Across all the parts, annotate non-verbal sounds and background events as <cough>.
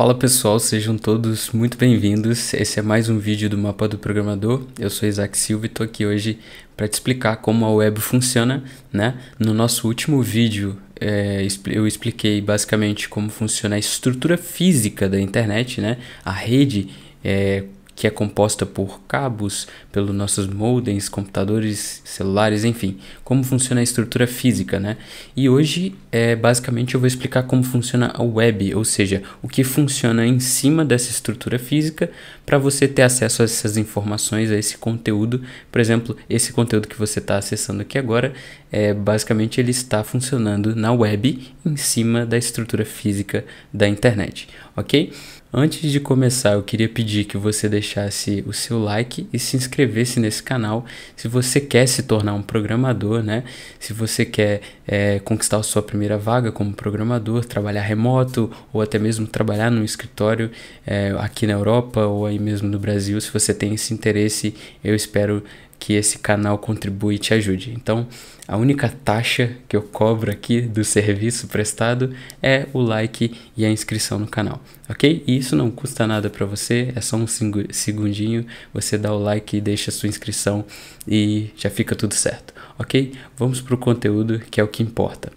Fala pessoal, sejam todos muito bem-vindos. Esse é mais um vídeo do Mapa do Programador. Eu sou Isaac Silva e estou aqui hoje para te explicar como a web funciona. Né? No nosso último vídeo, é, eu expliquei basicamente como funciona a estrutura física da internet, né? a rede. É, que é composta por cabos, pelos nossos modems, computadores, celulares, enfim, como funciona a estrutura física, né? E hoje, é, basicamente, eu vou explicar como funciona a web, ou seja, o que funciona em cima dessa estrutura física para você ter acesso a essas informações, a esse conteúdo. Por exemplo, esse conteúdo que você está acessando aqui agora, é, basicamente, ele está funcionando na web em cima da estrutura física da internet, ok? Antes de começar, eu queria pedir que você deixasse o seu like e se inscrevesse nesse canal se você quer se tornar um programador, né? Se você quer é, conquistar a sua primeira vaga como programador, trabalhar remoto ou até mesmo trabalhar num escritório é, aqui na Europa ou aí mesmo no Brasil, se você tem esse interesse, eu espero que esse canal contribui e te ajude. Então, a única taxa que eu cobro aqui do serviço prestado é o like e a inscrição no canal, ok? E isso não custa nada para você, é só um segundinho, você dá o like e deixa a sua inscrição e já fica tudo certo, ok? Vamos para o conteúdo que é o que importa.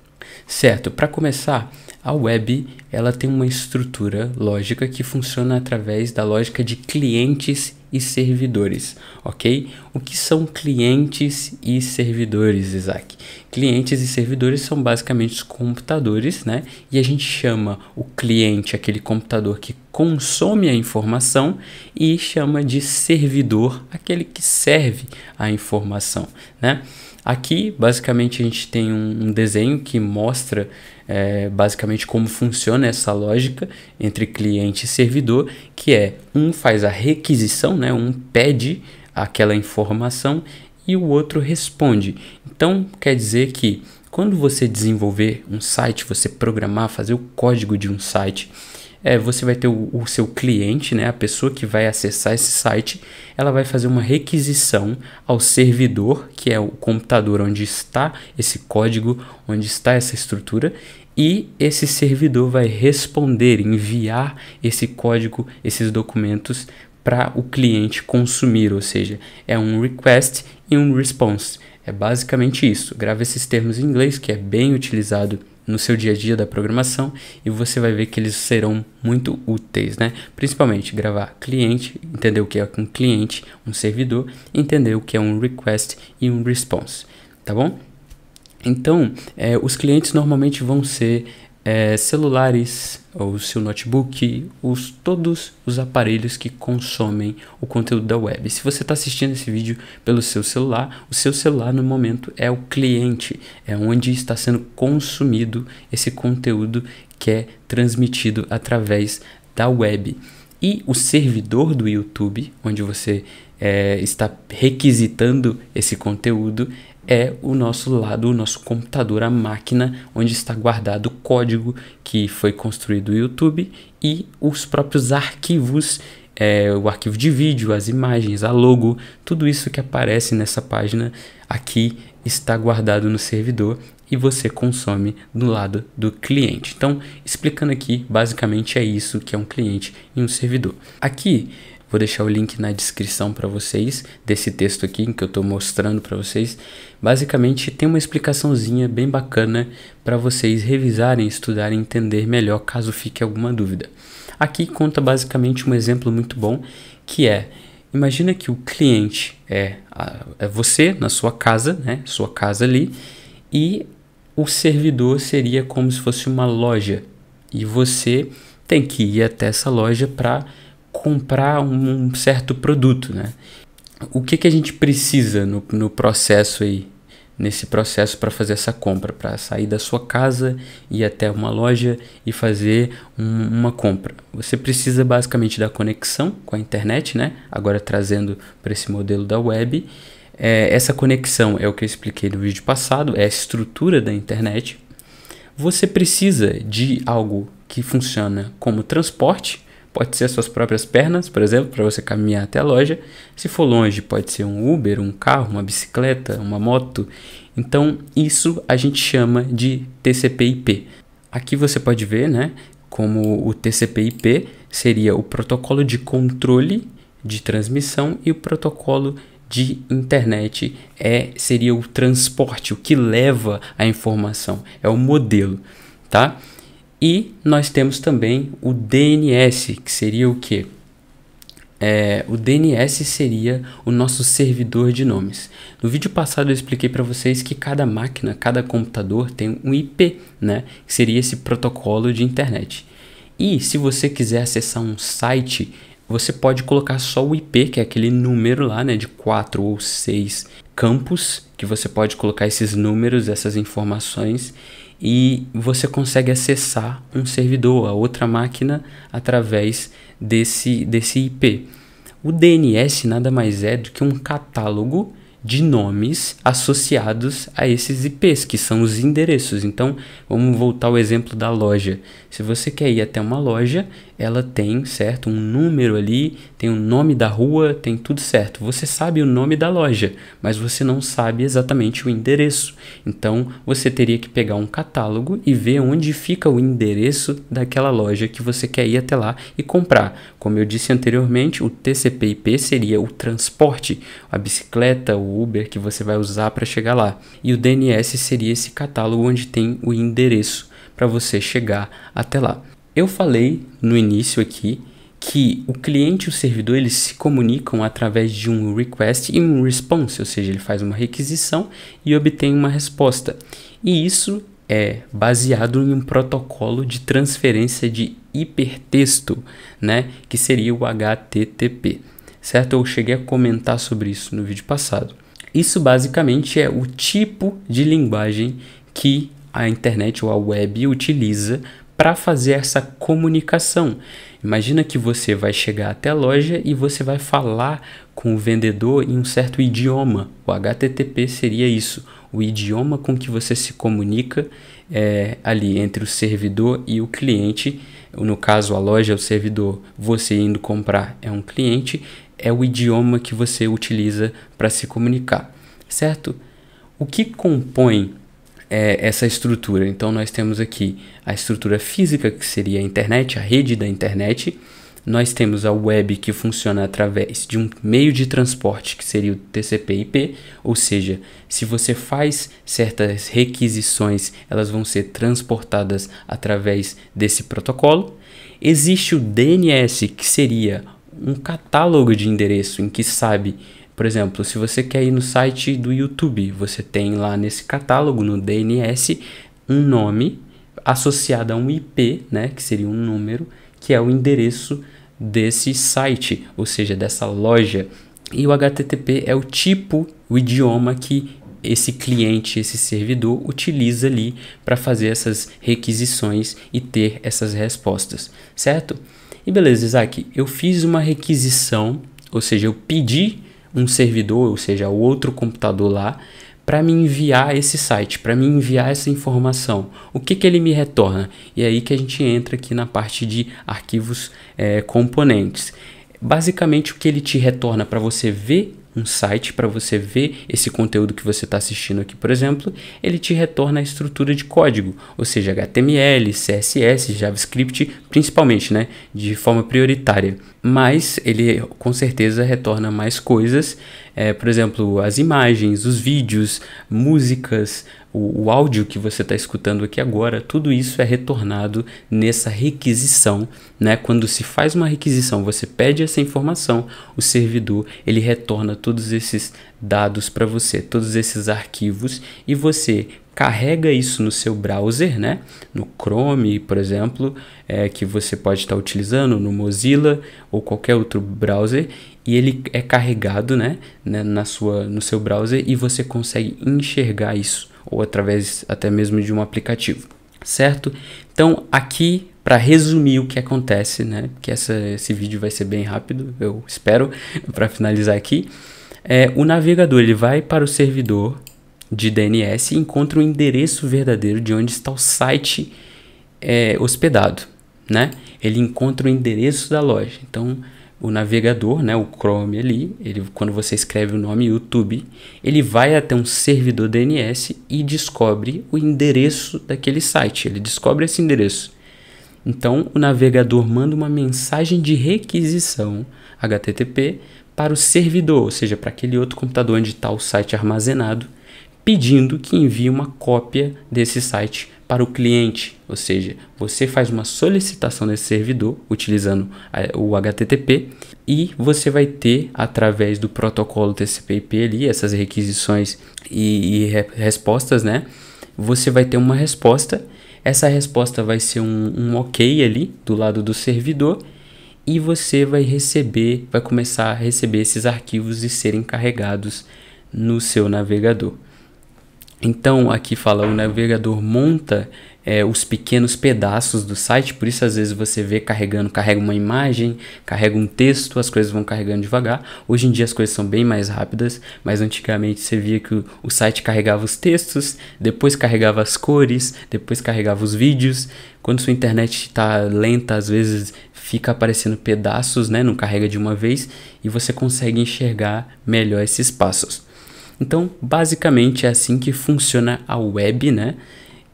Certo, para começar, a web ela tem uma estrutura lógica que funciona através da lógica de clientes e servidores, ok? O que são clientes e servidores, Isaac? Clientes e servidores são basicamente os computadores, né? E a gente chama o cliente, aquele computador que consome a informação, e chama de servidor, aquele que serve a informação, né? Aqui, basicamente, a gente tem um, desenho que mostra é, basicamente como funciona essa lógica entre cliente e servidor, que é um faz a requisição, né, um pede aquela informação e o outro responde. Então, quer dizer que quando você desenvolver um site, você programar, fazer o código de um site, é, você vai ter o, o, seu cliente, né, a pessoa que vai acessar esse site, ela vai fazer uma requisição ao servidor, que é o computador onde está esse código, onde está essa estrutura, e esse servidor vai responder, enviar esse código, esses documentos para o cliente consumir, ou seja, é um request e um response. É basicamente isso. Grava esses termos em inglês, que é bem utilizado no seu dia a dia da programação e você vai ver que eles serão muito úteis, né? Principalmente gravar cliente, entender o que é um cliente, um servidor, entender o que é um request e um response, tá bom? Então, é, os clientes normalmente vão ser é, celulares, ou seu notebook, os, todos os aparelhos que consomem o conteúdo da web. Se você está assistindo esse vídeo pelo seu celular, o seu celular no momento é o cliente, é onde está sendo consumido esse conteúdo que é transmitido através da web. E o servidor do YouTube, onde você é, está requisitando esse conteúdo, é o nosso lado, o nosso computador, a máquina onde está guardado o código que foi construído o YouTube e os próprios arquivos, é, o arquivo de vídeo, as imagens, a logo, tudo isso que aparece nessa página aqui está guardado no servidor e você consome do lado do cliente. Então, explicando aqui, basicamente é isso que é um cliente e um servidor. Aqui Vou deixar o link na descrição para vocês desse texto aqui que eu estou mostrando para vocês. Basicamente tem uma explicaçãozinha bem bacana para vocês revisarem, estudarem, entender melhor caso fique alguma dúvida. Aqui conta basicamente um exemplo muito bom que é imagina que o cliente é, é você na sua casa, né, sua casa ali, e o servidor seria como se fosse uma loja e você tem que ir até essa loja para comprar um certo produto, né? O que, que a gente precisa no, no processo aí, nesse processo para fazer essa compra, para sair da sua casa e até uma loja e fazer um, uma compra? Você precisa basicamente da conexão com a internet, né? Agora trazendo para esse modelo da web. É, essa conexão é o que eu expliquei no vídeo passado, é a estrutura da internet. Você precisa de algo que funciona como transporte, Pode ser as suas próprias pernas, por exemplo, para você caminhar até a loja. Se for longe, pode ser um Uber, um carro, uma bicicleta, uma moto. Então, isso a gente chama de TCP/IP. Aqui você pode ver, né, como o TCP/IP seria o protocolo de controle de transmissão e o protocolo de internet é seria o transporte, o que leva a informação, é o modelo, tá? E nós temos também o DNS, que seria o que? É, o DNS seria o nosso servidor de nomes. No vídeo passado eu expliquei para vocês que cada máquina, cada computador tem um IP, né? Que seria esse protocolo de internet. E se você quiser acessar um site, você pode colocar só o IP, que é aquele número lá, né, de quatro ou seis campos, que você pode colocar esses números, essas informações e você consegue acessar um servidor, a outra máquina, através desse, desse IP. O DNS nada mais é do que um catálogo de nomes associados a esses IPs, que são os endereços. Então, vamos voltar ao exemplo da loja. Se você quer ir até uma loja, ela tem, certo, um número ali, tem o nome da rua, tem tudo certo. Você sabe o nome da loja, mas você não sabe exatamente o endereço. Então, você teria que pegar um catálogo e ver onde fica o endereço daquela loja que você quer ir até lá e comprar. Como eu disse anteriormente, o TCP/IP seria o transporte, a bicicleta, o Uber que você vai usar para chegar lá. E o DNS seria esse catálogo onde tem o endereço para você chegar até lá. Eu falei no início aqui que o cliente e o servidor eles se comunicam através de um request e um response, ou seja, ele faz uma requisição e obtém uma resposta. E isso é baseado em um protocolo de transferência de hipertexto, né, que seria o HTTP. Certo? Eu cheguei a comentar sobre isso no vídeo passado. Isso basicamente é o tipo de linguagem que a internet ou a web utiliza para fazer essa comunicação. Imagina que você vai chegar até a loja e você vai falar com o vendedor em um certo idioma. O HTTP seria isso, o idioma com que você se comunica é, ali entre o servidor e o cliente. No caso, a loja é o servidor, você indo comprar é um cliente, é o idioma que você utiliza para se comunicar, certo? O que compõe é, essa estrutura. Então, nós temos aqui a estrutura física, que seria a internet, a rede da internet. Nós temos a web, que funciona através de um meio de transporte, que seria o TCP/IP, ou seja, se você faz certas requisições, elas vão ser transportadas através desse protocolo. Existe o DNS, que seria um catálogo de endereço em que sabe por exemplo, se você quer ir no site do YouTube, você tem lá nesse catálogo, no DNS, um nome associado a um IP, né, que seria um número, que é o endereço desse site, ou seja, dessa loja. E o HTTP é o tipo, o idioma que esse cliente, esse servidor utiliza ali para fazer essas requisições e ter essas respostas, certo? E beleza, Isaac, eu fiz uma requisição, ou seja, eu pedi um servidor, ou seja, o outro computador lá, para me enviar esse site, para me enviar essa informação. O que, que ele me retorna? E é aí que a gente entra aqui na parte de arquivos é, componentes. Basicamente, o que ele te retorna para você ver um site para você ver esse conteúdo que você está assistindo aqui, por exemplo, ele te retorna a estrutura de código, ou seja, HTML, CSS, JavaScript, principalmente, né, de forma prioritária. Mas ele com certeza retorna mais coisas, é, por exemplo, as imagens, os vídeos, músicas, o, o áudio que você está escutando aqui agora, tudo isso é retornado nessa requisição, né? Quando se faz uma requisição, você pede essa informação, o servidor ele retorna todos esses dados para você, todos esses arquivos e você carrega isso no seu browser, né? No Chrome, por exemplo, é, que você pode estar utilizando, no Mozilla ou qualquer outro browser, e ele é carregado, né, né, na sua, no seu browser e você consegue enxergar isso ou através até mesmo de um aplicativo, certo? Então aqui para resumir o que acontece, né, que essa, esse vídeo vai ser bem rápido, eu espero, <laughs> para finalizar aqui, é, o navegador ele vai para o servidor de DNS e encontra o endereço verdadeiro de onde está o site é, hospedado, né? Ele encontra o endereço da loja. Então o navegador, né, o Chrome ali, ele, quando você escreve o nome YouTube, ele vai até um servidor DNS e descobre o endereço daquele site. Ele descobre esse endereço. Então, o navegador manda uma mensagem de requisição HTTP para o servidor, ou seja, para aquele outro computador onde está o site armazenado, pedindo que envie uma cópia desse site para o cliente, ou seja, você faz uma solicitação desse servidor utilizando o HTTP e você vai ter através do protocolo TCP/IP ali essas requisições e, e re respostas, né? Você vai ter uma resposta. Essa resposta vai ser um, um OK ali do lado do servidor e você vai receber, vai começar a receber esses arquivos e serem carregados no seu navegador. Então aqui fala o navegador monta é, os pequenos pedaços do site, por isso às vezes você vê carregando, carrega uma imagem, carrega um texto, as coisas vão carregando devagar. Hoje em dia as coisas são bem mais rápidas, mas antigamente você via que o, o site carregava os textos, depois carregava as cores, depois carregava os vídeos. Quando sua internet está lenta, às vezes fica aparecendo pedaços, né? Não carrega de uma vez e você consegue enxergar melhor esses passos. Então, basicamente é assim que funciona a web, né?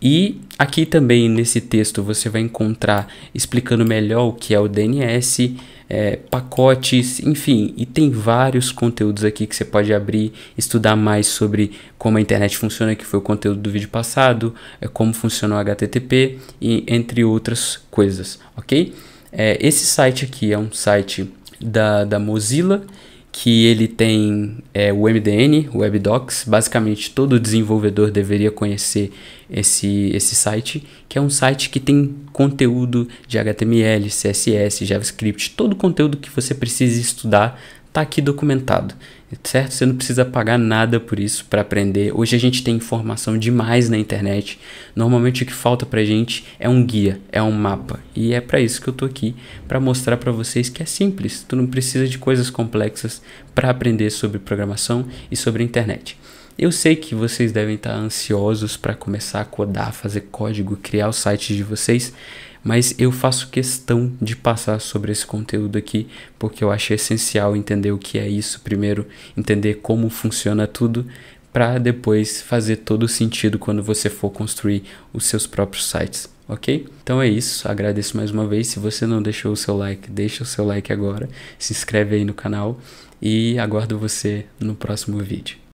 E aqui também nesse texto você vai encontrar explicando melhor o que é o DNS, é, pacotes, enfim, e tem vários conteúdos aqui que você pode abrir, estudar mais sobre como a internet funciona, que foi o conteúdo do vídeo passado, é, como funciona o HTTP e entre outras coisas, ok? É, esse site aqui é um site da, da Mozilla que ele tem é, o MDN, o WebDocs. Basicamente, todo desenvolvedor deveria conhecer esse, esse site, que é um site que tem conteúdo de HTML, CSS, JavaScript, todo o conteúdo que você precisa estudar está aqui documentado certo? Você não precisa pagar nada por isso para aprender. Hoje a gente tem informação demais na internet. Normalmente o que falta pra gente é um guia, é um mapa. E é para isso que eu tô aqui, para mostrar para vocês que é simples. Tu não precisa de coisas complexas para aprender sobre programação e sobre internet. Eu sei que vocês devem estar ansiosos para começar a codar, fazer código, criar o site de vocês, mas eu faço questão de passar sobre esse conteúdo aqui porque eu acho essencial entender o que é isso primeiro, entender como funciona tudo para depois fazer todo sentido quando você for construir os seus próprios sites, ok? Então é isso, agradeço mais uma vez. Se você não deixou o seu like, deixa o seu like agora, se inscreve aí no canal e aguardo você no próximo vídeo.